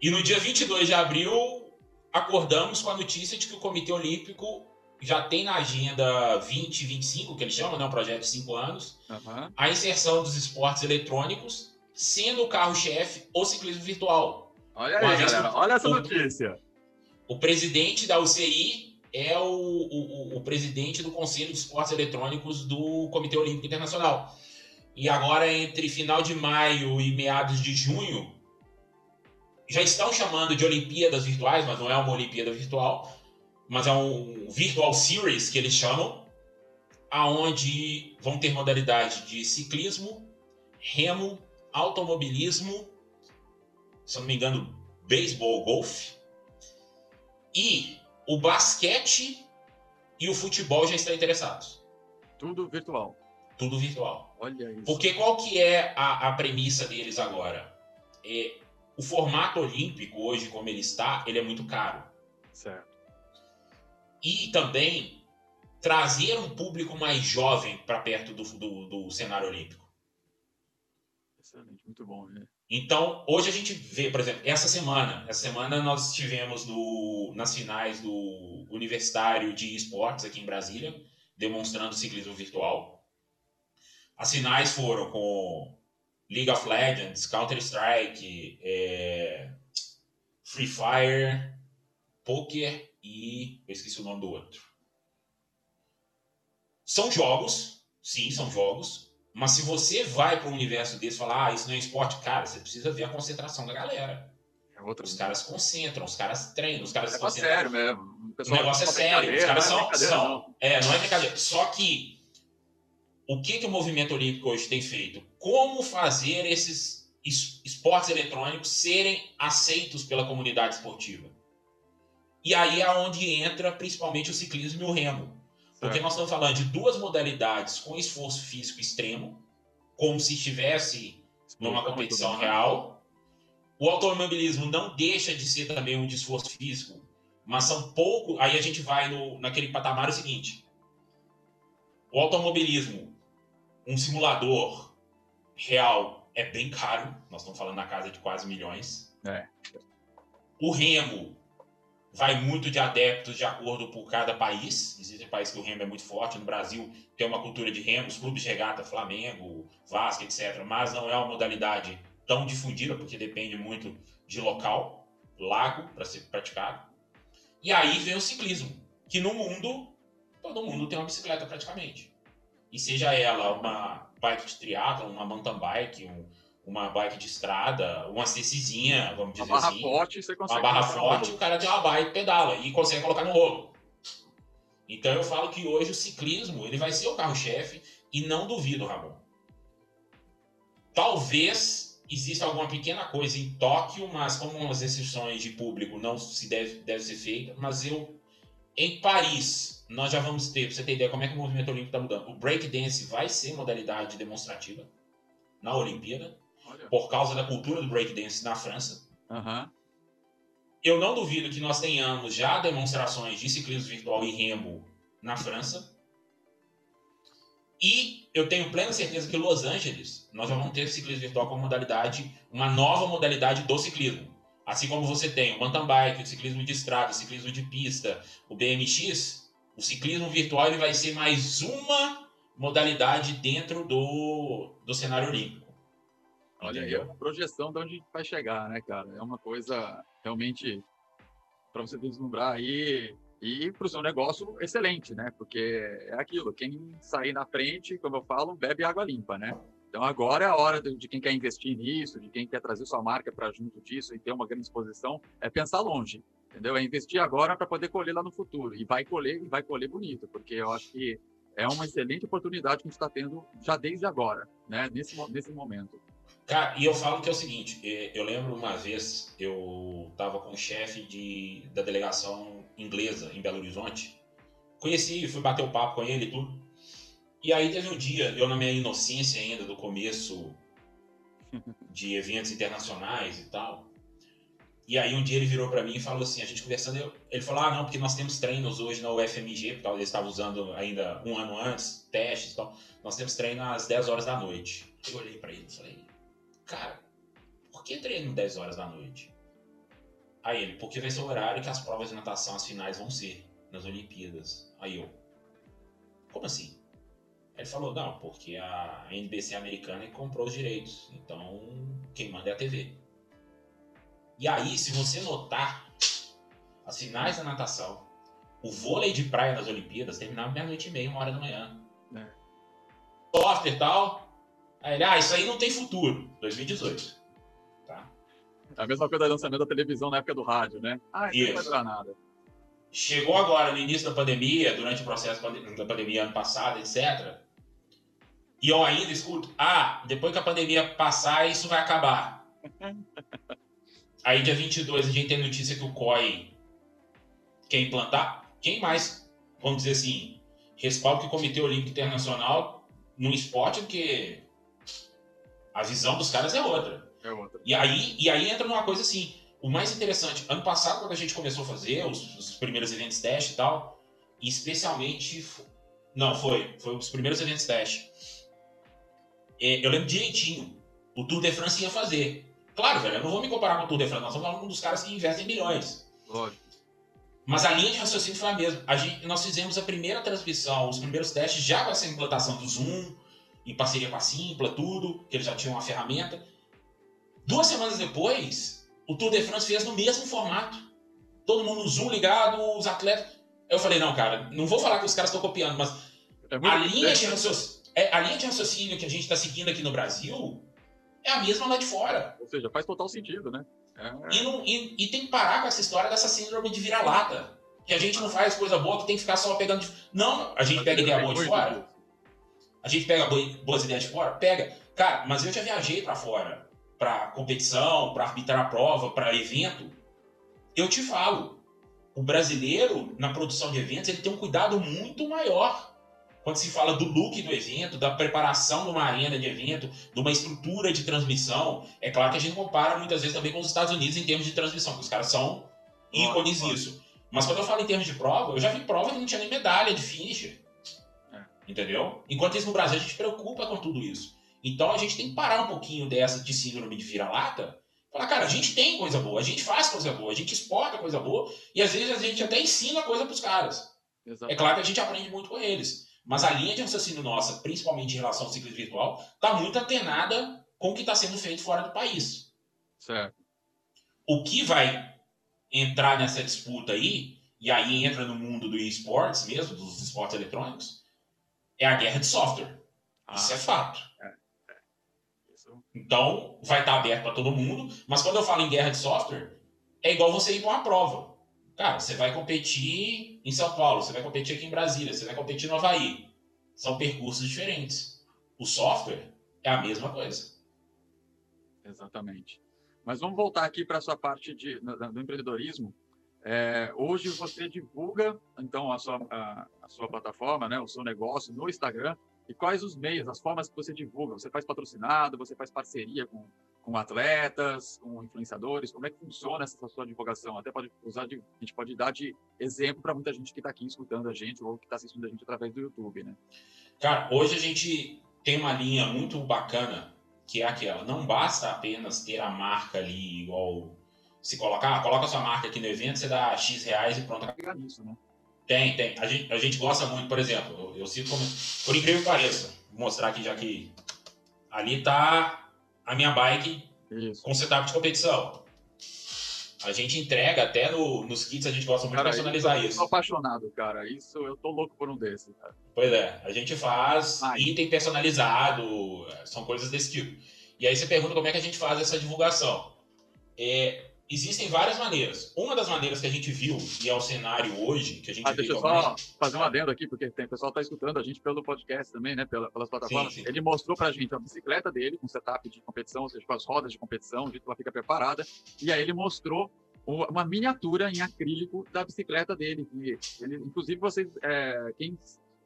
E no dia 22 de abril, acordamos com a notícia de que o Comitê Olímpico já tem na agenda 2025, que eles chamam, né, um projeto de cinco anos, uhum. a inserção dos esportes eletrônicos sendo o carro-chefe o ciclismo virtual. Olha aí, galera, olha essa notícia. O presidente da UCI é o, o, o, presidente do Conselho de Esportes Eletrônicos do Comitê Olímpico Internacional. E agora, entre final de maio e meados de junho, já estão chamando de Olimpíadas Virtuais, mas não é uma Olimpíada Virtual, mas é um Virtual Series que eles chamam, aonde vão ter modalidade de ciclismo, remo, automobilismo, se não me engano, beisebol, golfe. E o basquete e o futebol já estão interessados. Tudo virtual. Tudo virtual. Olha isso. Porque qual que é a, a premissa deles agora? É, o formato olímpico hoje, como ele está, ele é muito caro. Certo. E também trazer um público mais jovem para perto do, do, do, cenário olímpico. Excelente, muito bom. Né? Então, hoje a gente vê, por exemplo, essa semana, essa semana nós estivemos no, nas finais do Universitário de Esportes aqui em Brasília, demonstrando ciclismo virtual. As finais foram com League of Legends, Counter-Strike, é, Free Fire, Poker e. Eu esqueci o nome do outro. São jogos, sim, são jogos, mas se você vai para um universo desse e falar, ah, isso não é esporte, cara, você precisa ver a concentração da galera. É os caras concentram, os caras treinam, os caras é se concentram. sério mesmo. O, o negócio é sério, os caras não é são. são não. É, não é brincadeira. Só que o que, que o movimento olímpico hoje tem feito? Como fazer esses esportes eletrônicos serem aceitos pela comunidade esportiva? E aí é onde entra principalmente o ciclismo e o remo. Porque nós estamos falando de duas modalidades com esforço físico extremo, como se estivesse numa competição real. O automobilismo não deixa de ser também um de esforço físico, mas são pouco. Aí a gente vai no, naquele patamar o seguinte: o automobilismo um simulador real é bem caro. Nós estamos falando na casa de quase milhões. É. O remo vai muito de adeptos de acordo por cada país. Existem países que o remo é muito forte. No Brasil tem uma cultura de remo, os clubes de regata, Flamengo, Vasco, etc. Mas não é uma modalidade tão difundida, porque depende muito de local, lago, para ser praticado. E aí vem o ciclismo, que no mundo, todo mundo tem uma bicicleta praticamente. E seja ela uma bike de triatlo, uma mountain bike, um, uma bike de estrada, uma CCzinha, vamos dizer uma barra assim. Forte, você consegue uma barra forte, o cara tem uma bike pedala e consegue colocar no rolo. Então eu falo que hoje o ciclismo ele vai ser o carro-chefe e não duvido, Ramon. Talvez exista alguma pequena coisa em Tóquio, mas como as restrições de público não se deve, deve ser feita, mas eu em Paris nós já vamos ter, pra você ter ideia como é que o movimento olímpico está mudando. O breakdance vai ser modalidade demonstrativa na Olimpíada. Por causa da cultura do breakdance na França. Uhum. Eu não duvido que nós tenhamos já demonstrações de ciclismo virtual e remo na França. E eu tenho plena certeza que Los Angeles nós já vamos ter ciclismo virtual como modalidade, uma nova modalidade do ciclismo. Assim como você tem o mountain bike, o ciclismo de estrada, o ciclismo de pista, o BMX, o ciclismo virtual ele vai ser mais uma modalidade dentro do, do cenário olímpico. Olha aí, é uma projeção de onde vai chegar, né, cara? É uma coisa realmente para você deslumbrar aí e para o seu negócio excelente, né? Porque é aquilo, quem sair na frente, como eu falo, bebe água limpa, né? Então agora é a hora de, de quem quer investir nisso, de quem quer trazer sua marca para junto disso e ter uma grande exposição, é pensar longe entendeu? É investir agora para poder colher lá no futuro. E vai colher, e vai colher bonito, porque eu acho que é uma excelente oportunidade que a gente está tendo já desde agora, né? Nesse, nesse momento. Cara, e eu falo que é o seguinte, é, eu lembro uma vez, eu estava com o chefe de, da delegação inglesa em Belo Horizonte, conheci, fui bater o papo com ele e tudo, e aí teve um dia, eu na minha inocência ainda do começo de eventos internacionais e tal, e aí um dia ele virou para mim e falou assim, a gente conversando, ele falou, ah não, porque nós temos treinos hoje na UFMG, porque eles estavam usando ainda um ano antes, testes e tal, nós temos treino às 10 horas da noite. Eu olhei para ele e falei, cara, por que treino 10 horas da noite? Aí ele, porque vai ser o horário que as provas de natação, as finais vão ser, nas Olimpíadas. Aí eu, como assim? Ele falou, não, porque a NBC americana comprou os direitos, então quem manda é a TV. E aí, se você notar, as finais da natação, o vôlei de praia nas Olimpíadas terminava meia-noite e meia, uma hora da manhã. É. Software e tal. Aí ele, ah, isso aí não tem futuro. 2018. Tá? É a mesma coisa do lançamento da televisão na época do rádio, né? Ah, isso, isso. não vai nada. Chegou agora, no início da pandemia, durante o processo da pandemia ano passado, etc. E eu ainda escuto, ah, depois que a pandemia passar, isso vai acabar. Aí, dia 22, a gente tem notícia que o COI quer implantar. Quem mais, vamos dizer assim, respalda que o Comitê Olímpico Internacional no esporte, porque a visão dos caras é outra. É outra. E aí, e aí entra numa coisa assim, o mais interessante, ano passado, quando a gente começou a fazer os, os primeiros eventos teste e tal, e especialmente. Não, foi. Foi os primeiros eventos teste. É, eu lembro direitinho. O Tour de France ia fazer. Claro, velho, eu não vou me comparar com o Tour de France, nós estamos falando um dos caras que investem milhões. Lógico. Mas a linha de raciocínio foi a mesma. A gente, nós fizemos a primeira transmissão, os primeiros testes já com essa implantação do Zoom, em parceria com a Simpla, tudo, que eles já tinham uma ferramenta. Duas semanas depois, o Tour de France fez no mesmo formato. Todo mundo no Zoom ligado, os atletas. Eu falei, não, cara, não vou falar que os caras estão copiando, mas É a linha, de raciocínio, é, a linha de raciocínio que a gente está seguindo aqui no Brasil é a mesma lá de fora. Ou seja, faz total sentido, né? É. E, não- e- e tem que parar com essa história dessa síndrome de vira-lata. Que a gente não faz coisa boa, que tem que ficar só pegando. de- Não, a gente pega ideia boa de fora. A gente pega boas ideias de fora? Pega. Cara, mas eu já viajei pra fora. Pra competição, pra arbitrar a prova, pra evento. Eu te falo. O brasileiro, na produção de eventos, ele tem um cuidado muito maior. Quando se fala do look do evento, da preparação de uma arena de evento, de uma estrutura de transmissão. É claro que a gente compara muitas vezes também com os Estados Unidos em termos de transmissão, que os caras são ícones nisso. Mas quando eu falo em termos de prova, eu já vi prova que não tinha nem medalha de finisher. Entendeu? Enquanto isso no Brasil a gente preocupa com tudo isso. Então a gente tem que parar um pouquinho dessa de síndrome de vira-lata. Falar, cara, a gente tem coisa boa, a gente faz coisa boa, a gente exporta coisa boa e às vezes a gente até ensina coisa pros caras. É claro que a gente aprende muito com eles. Mas a linha de raciocínio nossa, principalmente em relação ao ciclismo virtual, está muito antenada com o que está sendo feito fora do país. Certo. O que vai entrar nessa disputa aí, e aí entra no mundo do esportes mesmo, dos esportes eletrônicos, é a guerra de software. Isso é fato. isso. Então, vai estar aberto para todo mundo, mas quando eu falo em guerra de software, é igual você ir para uma prova. Cara, você vai competir em São Paulo, você vai competir aqui em Brasília, você vai competir no Havaí. São percursos diferentes. O software é a mesma coisa. Exatamente. Mas vamos voltar aqui para a sua parte de, do empreendedorismo. É, hoje você divulga, então, a sua, a, a sua plataforma, né, o seu negócio no Instagram. E quais os meios, as formas que você divulga? Você faz patrocinado, você faz parceria com, com atletas, com influenciadores? Como é que funciona essa sua divulgação? Até pode usar de, a gente pode dar de exemplo para muita gente que está aqui escutando a gente ou que está assistindo a gente através do YouTube, né? Cara, hoje a gente tem uma linha muito bacana, que é aquela. Não basta apenas ter a marca ali, igual se colocar, coloca sua marca aqui no evento, você dá X reais e pronto, nisso, né? Tem, tem. A gente, a gente gosta muito, por exemplo, eu, eu cito como. Por incrível que pareça, vou mostrar aqui já que. Ali tá a minha bike Isso. com setup de competição. A gente entrega até no- nos kits, a gente gosta muito de personalizar eu isso. sou apaixonado, cara. Isso, eu tô louco por um desse, cara. Pois é, a gente faz Ai. item personalizado, é, são coisas desse tipo. E aí você pergunta como é que a gente faz essa divulgação. É, existem várias maneiras. Uma das maneiras que a gente viu, e é o cenário hoje, que a gente Ah, deixa eu só fazer um adendo aqui, porque tem o pessoal está escutando a gente pelo podcast também, né? Pela, pelas plataformas. Sim, sim. Ele mostrou pra gente a bicicleta dele com setup de competição, ou seja, com as rodas de competição, o jeito que ela fica preparada. E aí ele mostrou uma miniatura em acrílico da bicicleta dele. Que ele, inclusive, vocês, é, quem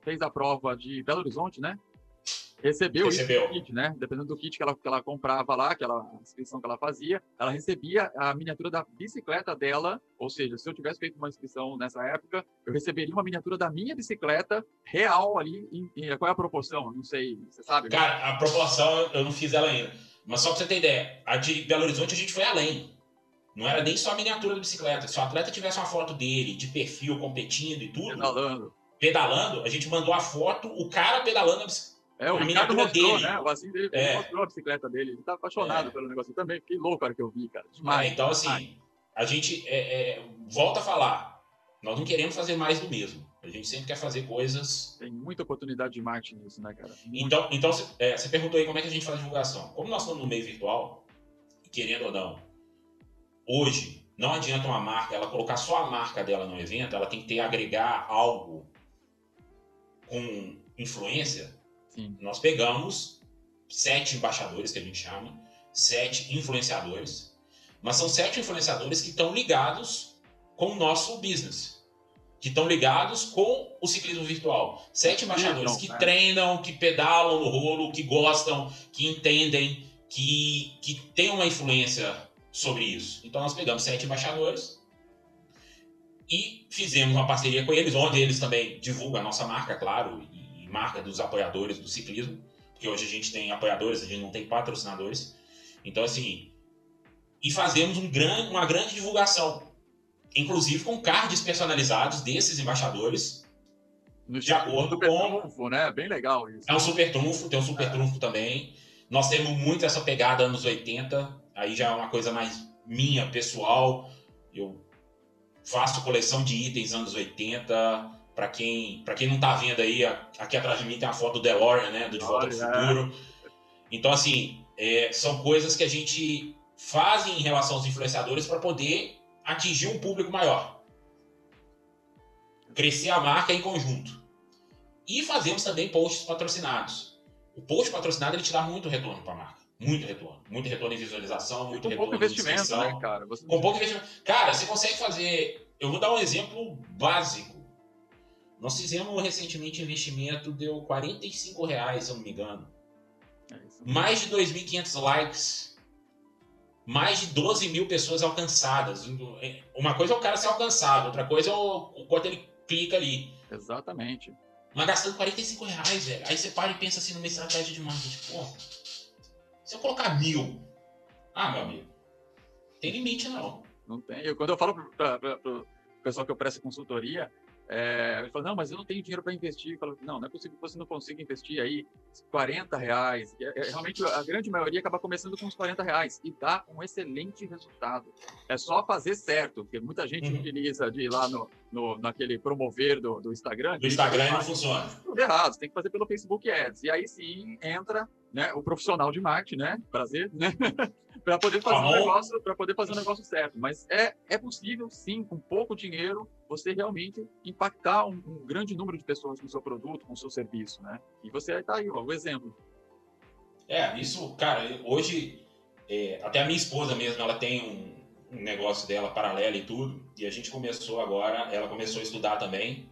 fez a prova de Belo Horizonte, né? Recebeu, Recebeu. isso kit, né? Dependendo do kit que ela, que ela comprava lá, aquela inscrição que ela fazia, ela recebia a miniatura da bicicleta dela. Ou seja, se eu tivesse feito uma inscrição nessa época, eu receberia uma miniatura da minha bicicleta real ali. Em, em- qual é a proporção? Não sei, você sabe? né? Cara, a proporção eu não fiz ela ainda. Mas só pra você ter ideia, a de Belo Horizonte a gente foi além. Não era nem só a miniatura da bicicleta. Se o atleta tivesse uma foto dele, de perfil, competindo e tudo, Pedalando. pedalando, a gente mandou a foto, o cara pedalando a bicicleta. É, o A Ricardo mostrou, dele. né? O assim dele É. mostrou a bicicleta dele. Ele tá apaixonado É. pelo negócio. Eu também fiquei louco na hora que eu vi, cara. Demais. É, então, assim, a gente é, é, volta a falar. Nós não queremos fazer mais do mesmo. A gente sempre quer fazer coisas. Tem muita oportunidade de marketing nisso, né, cara? Muito. Então, então você é, perguntou aí como é que a gente faz divulgação. Como nós estamos no meio virtual, querendo ou não, hoje não adianta uma marca ela colocar só a marca dela no evento, ela tem que ter agregar algo com influência Sim. nós pegamos sete embaixadores, que a gente chama, sete influenciadores, mas são sete influenciadores que estão ligados com o nosso business, que estão ligados com o ciclismo virtual. Sete embaixadores Então, que né? treinam, que pedalam no rolo, que gostam, que entendem, que, que tenham uma influência sobre isso. Então nós pegamos sete embaixadores e fizemos uma parceria com eles, onde eles também divulgam a nossa marca, claro, e marca dos apoiadores do ciclismo, porque hoje a gente tem apoiadores, a gente não tem patrocinadores. Então, assim, e fazemos um gran, uma grande divulgação, inclusive com cards personalizados desses embaixadores, no de acordo super com... Trunfo, né? Bem legal isso. É um super trunfo, tem um super é. trunfo também. Nós temos muito essa pegada anos 80, aí já é uma coisa mais minha, pessoal. Eu faço coleção de itens anos 80. Para quem, pra quem não tá vendo aí, aqui atrás de mim tem a foto do DeLorean, né? Do De Volta Olha, ao Futuro. É. Então, assim, é, são coisas que a gente faz em relação aos influenciadores para poder atingir um público maior. Crescer a marca em conjunto. E fazemos também posts patrocinados. O post patrocinado ele te dá muito retorno para a marca. Muito retorno. Muito retorno em visualização, muito com retorno pouco investimento, né, cara? Você... Com pouco investimento. Cara, você consegue fazer. Eu vou dar um exemplo básico. Nós fizemos recentemente investimento, deu 45 reais, se eu não me engano. É mais de 2.500 likes. Mais de 12 mil pessoas alcançadas. Uma coisa é o cara ser alcançado, outra coisa é o, o quanto ele clica ali. Exatamente. Mas gastando 45 reais, velho. Aí você para e pensa assim numa estratégia de marketing. Pô, se eu colocar mil, ah, meu amigo, tem limite não. Não tem. Eu, quando eu falo para o pessoal que eu presto consultoria, é, ele falou, não, mas eu não tenho dinheiro para investir. Eu falo, não, não é possível que você não consiga investir aí 40 reais. É, é, realmente, a grande maioria acaba começando com os 40 reais e dá um excelente resultado. É só fazer certo, porque muita gente uhum. utiliza de ir lá no, no, naquele promover do, do Instagram. Do Instagram não funciona. Tudo errado, você tem que fazer pelo Facebook Ads. E aí sim entra né, o profissional de marketing, né? Prazer, né? para poder fazer um negócio, para poder fazer um negócio certo. Mas é, é possível, sim, com pouco dinheiro, você realmente impactar um, um grande número de pessoas com o seu produto, com o seu serviço, né? E você está aí, ó, o exemplo. É, isso, cara, hoje, é, até a minha esposa mesmo, ela tem um, um negócio dela paralelo e tudo, e a gente começou agora, ela começou a estudar também,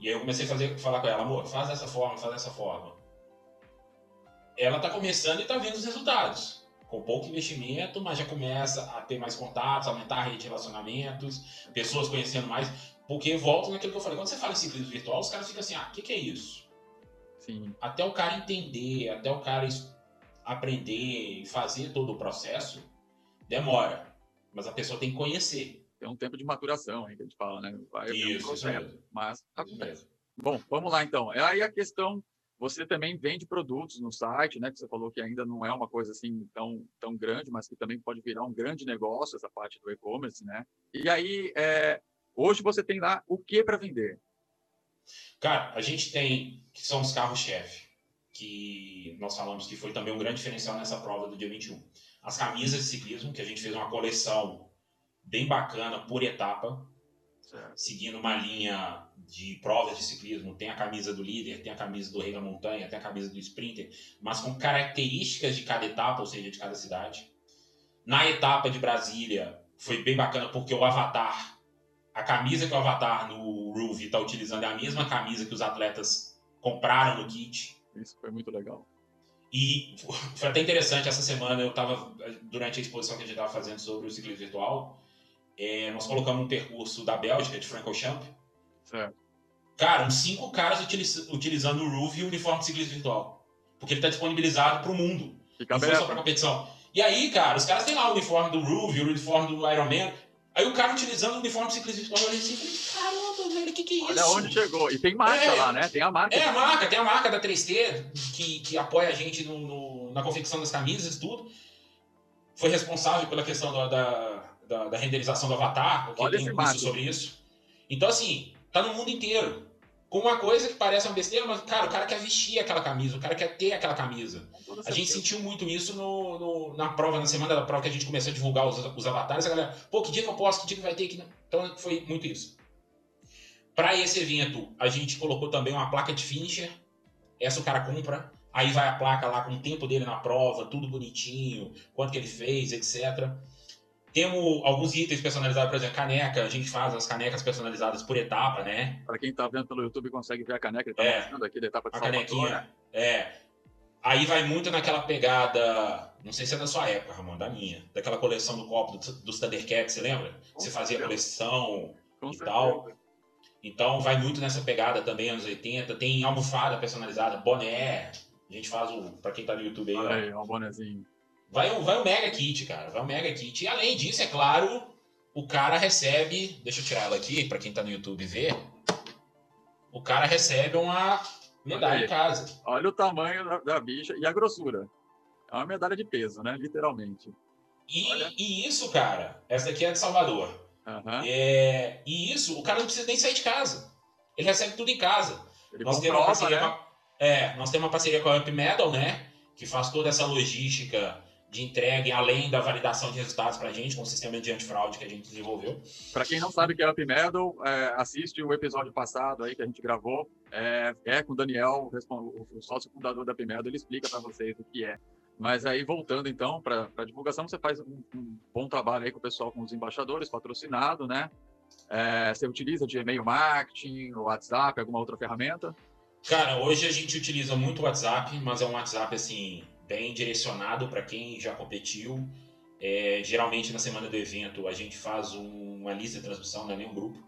e aí eu comecei a fazer, falar com ela, amor, faz dessa forma, faz dessa forma ela está começando e está vendo os resultados. Com pouco investimento, mas já começa a ter mais contatos, aumentar a rede de relacionamentos, pessoas conhecendo mais. Porque volta naquilo que eu falei, quando você fala em ciclismo virtual, os caras ficam assim, ah, o que, que é isso? Sim. Até o cara entender, até o cara aprender e fazer todo o processo, demora. Mas a pessoa tem que conhecer. Tem um tempo de maturação aí que a gente fala, né? Vai, isso, um isso mesmo. Mas acontece. Bom, vamos lá então. É aí a questão você também vende produtos no site, né? Que você falou que ainda não é uma coisa assim tão, tão grande, mas que também pode virar um grande negócio essa parte do e-commerce, né? E aí, é, hoje você tem lá o que para vender? Cara, a gente tem que são os carros-chefe, que nós falamos que foi também um grande diferencial nessa prova do dia 21. As camisas de ciclismo, que a gente fez uma coleção bem bacana por etapa, certo. seguindo uma linha de provas de ciclismo, tem a camisa do líder, tem a camisa do rei da montanha, tem a camisa do sprinter, mas com características de cada etapa, ou seja, de cada cidade. Na etapa de Brasília, foi bem bacana porque o Avatar, a camisa que o Avatar no Ruve está utilizando é a mesma camisa que os atletas compraram no kit. Isso foi muito legal. E foi até interessante, essa semana eu estava, durante a exposição que a gente estava fazendo sobre o ciclismo virtual, é, nós colocamos um percurso da Bélgica, de Francorchamps, Certo. Cara, uns cinco caras utiliz, utilizando o Roof e o uniforme de ciclismo virtual. Porque ele está disponibilizado para o mundo. Fica não só para competição. E aí, cara, os caras têm lá o uniforme do Roof, o uniforme do Ironman. Aí o cara utilizando o uniforme de ciclismo virtual, eu assim falei, caramba, velho, o que, que é isso? Olha onde chegou. E tem marca é, lá, né? Tem a marca. É a marca, tem a marca da 3T que, que apoia a gente no, no, na confecção das camisas e tudo. Foi responsável pela questão da, da, da, da renderização do avatar, porque Olha tem um curso sobre isso. Então, assim, Tá no mundo inteiro. Com uma coisa que parece uma besteira, mas, cara, o cara quer vestir aquela camisa, o cara quer ter aquela camisa. A gente sentiu muito isso no, no, na prova, na semana da prova que a gente começou a divulgar os, os avatares. A galera, pô, que dia que eu posso, que dia que vai ter? Então foi muito isso. Para esse evento, a gente colocou também uma placa de finisher. Essa o cara compra. Aí vai a placa lá com o tempo dele na prova, tudo bonitinho, quanto que ele fez, etc. Temos alguns itens personalizados, por exemplo, caneca. A gente faz as canecas personalizadas por etapa, né? Para quem está vendo pelo YouTube consegue ver a caneca, ele está é, mostrando aqui da etapa de A canequinha, é. Aí vai muito naquela pegada, não sei se é da sua época, Ramon, da minha, daquela coleção do copo dos do Thundercats, você lembra? Com você fazia certeza. coleção Com e certeza. tal. Então vai muito nessa pegada também, anos 80. Tem almofada personalizada, boné. A gente faz o. Pra quem tá no YouTube aí, ó, Olha aí, ó, o bonezinho. Vai um, vai um mega kit, cara. Vai um mega kit. E além disso, é claro, o cara recebe. Deixa eu tirar ela aqui, pra quem tá no YouTube ver. O cara recebe uma medalha em casa. Olha o tamanho da, da bicha e a grossura. É uma medalha de peso, né? Literalmente. E, e isso, cara, essa daqui é de Salvador. Aham. É, e isso, o cara não precisa nem sair de casa. Ele recebe tudo em casa. Ele Nós temos, uma parceria né? com a, é, nós temos uma parceria com a Up Metal, né? Que faz toda essa logística de entrega, além da validação de resultados pra gente, com o sistema de antifraude que a gente desenvolveu. Para quem não sabe o que é Up Medal, é, assiste o episódio passado aí que a gente gravou. É, é com o Daniel, o o, sócio fundador da Up Medal, ele explica para vocês o que é. Mas aí, voltando então para a divulgação, você faz um, um bom trabalho aí com o pessoal, com os embaixadores, patrocinado, né? É, você utiliza de e-mail marketing, WhatsApp, alguma outra ferramenta? Cara, hoje a gente utiliza muito o WhatsApp, mas é um WhatsApp assim bem direcionado para quem já competiu. É, geralmente na semana do evento a gente faz um- uma lista de transmissão, não é nem um grupo,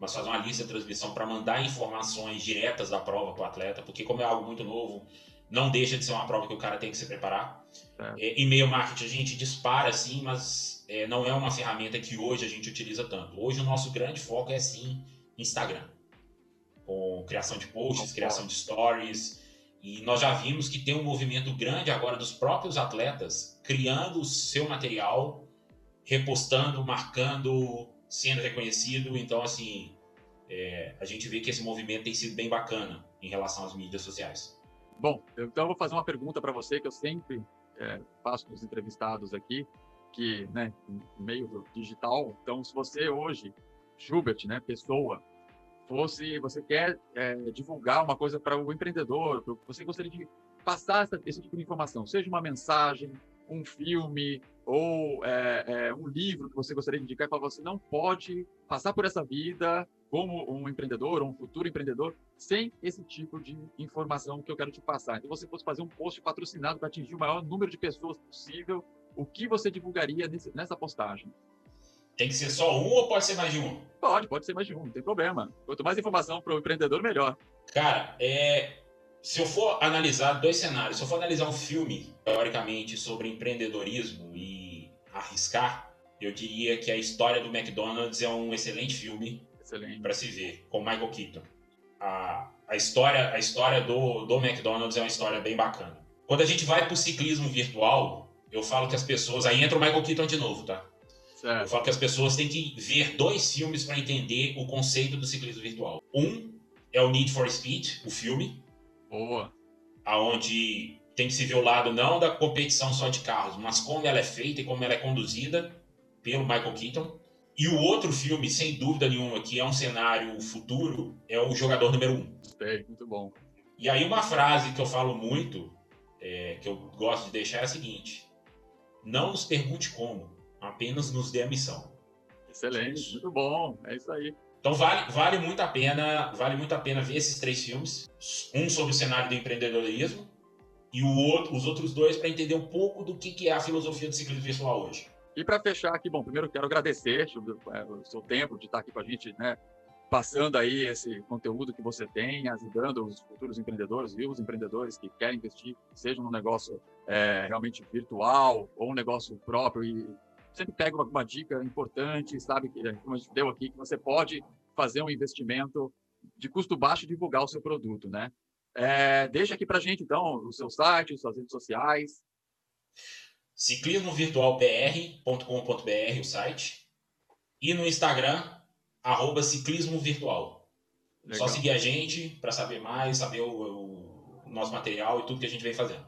mas faz uma lista de transmissão para mandar informações diretas da prova para o atleta, porque como é algo muito novo, não deixa de ser uma prova que o cara tem que se preparar. Certo. É, e-mail marketing a gente dispara sim, mas é, não é uma ferramenta que hoje a gente utiliza tanto. Hoje o nosso grande foco é sim Instagram, com criação de posts, criação de stories. E nós já vimos que tem um movimento grande agora dos próprios atletas criando o seu material, repostando, marcando, sendo reconhecido. Então, assim, é, a gente vê que esse movimento tem sido bem bacana em relação às mídias sociais. Bom, então eu vou fazer uma pergunta para você que eu sempre é, faço os entrevistados aqui, que, né, meio digital, então se você hoje, Schubert, né, pessoa, fosse, você quer é, divulgar uma coisa para o empreendedor, você gostaria de passar essa, esse tipo de informação, seja uma mensagem, um filme ou é, é, um livro que você gostaria de indicar, para você não pode passar por essa vida como um empreendedor ou um futuro empreendedor sem esse tipo de informação que eu quero te passar. Então, se você fosse fazer um post patrocinado para atingir o maior número de pessoas possível, o que você divulgaria nesse- nessa postagem? Tem que ser só um ou pode ser mais de um? Pode, pode ser mais de um, não tem problema. Quanto mais informação para o empreendedor, melhor. Cara, é, se eu for analisar dois cenários, se eu for analisar um filme, teoricamente, sobre empreendedorismo e arriscar, eu diria que a história do McDonald's é um excelente filme para se ver, com Michael Keaton. A, a história, a história do, do McDonald's é uma história bem bacana. Quando a gente vai para o ciclismo virtual, eu falo que as pessoas. Aí entra o Michael Keaton de novo, tá? Eu Certo. falo que as pessoas têm que ver dois filmes para entender o conceito do ciclismo virtual. Um é o Need for Speed, o filme, Boa. aonde tem que se ver o lado não da competição só de carros, mas como ela é feita e como ela é conduzida pelo Michael Keaton. E o outro filme, sem dúvida nenhuma, que é um cenário futuro, é o Jogador Número Um. Gostei, muito bom. E aí uma frase que eu falo muito, é, que eu gosto de deixar é a seguinte: não nos pergunte como, apenas nos dê a missão. Excelente, muito bom. É isso aí. Então vale, vale muito a pena, vale muito a pena ver esses três filmes, um sobre o cenário do empreendedorismo e o outro, os outros dois para entender um pouco do que, que é a filosofia do ciclismo virtual hoje. E para fechar aqui, bom, primeiro quero agradecer é, o seu tempo de estar aqui com a gente, né? Passando aí esse conteúdo que você tem, ajudando os futuros empreendedores e os empreendedores que querem investir, seja num negócio é, realmente virtual ou um negócio próprio e sempre pega uma, uma dica importante, sabe, que, como a gente deu aqui, que você pode fazer um investimento de custo baixo e divulgar o seu produto, né? É, deixa aqui para gente, então, o seu site, suas redes sociais. ciclismovirtualbr.com.br o site e no Instagram arroba ciclismo virtual. Só Legal. seguir a gente para saber mais, saber o- o nosso material e tudo que a gente vem fazendo.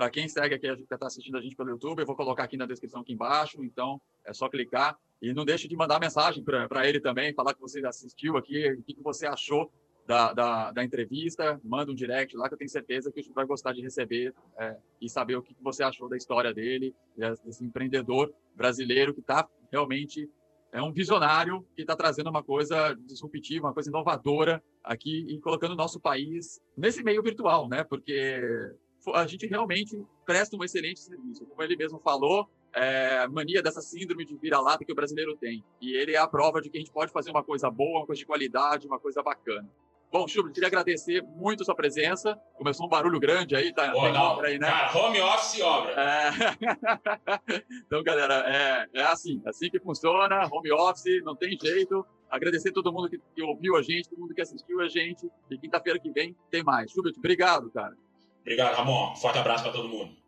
Para quem segue aqui, que está assistindo a gente pelo YouTube, eu vou colocar aqui na descrição aqui embaixo, então é só clicar. E não deixe de mandar mensagem para ele também, falar que você assistiu aqui, o que, que você achou da, da, da entrevista. Manda um direct lá que eu tenho certeza que a gente vai gostar de receber é, e saber o que, que você achou da história dele, desse empreendedor brasileiro que está realmente é um visionário que está trazendo uma coisa disruptiva, uma coisa inovadora aqui e colocando o nosso país nesse meio virtual, né? Porque a gente realmente presta um excelente serviço. Como ele mesmo falou, é, mania dessa síndrome de vira-lata que o brasileiro tem. E ele é a prova de que a gente pode fazer uma coisa boa, uma coisa de qualidade, uma coisa bacana. Bom, Chubro, queria agradecer muito a sua presença. Começou um barulho grande aí, tá? Obra aí, né? Cara, home office obra. É... então, galera, é, é assim, é assim que funciona, home office, não tem jeito. Agradecer todo mundo que, que ouviu a gente, todo mundo que assistiu a gente. E quinta-feira que vem tem mais. Schubert, obrigado, cara. Obrigado, Ramon. Forte abraço para todo mundo.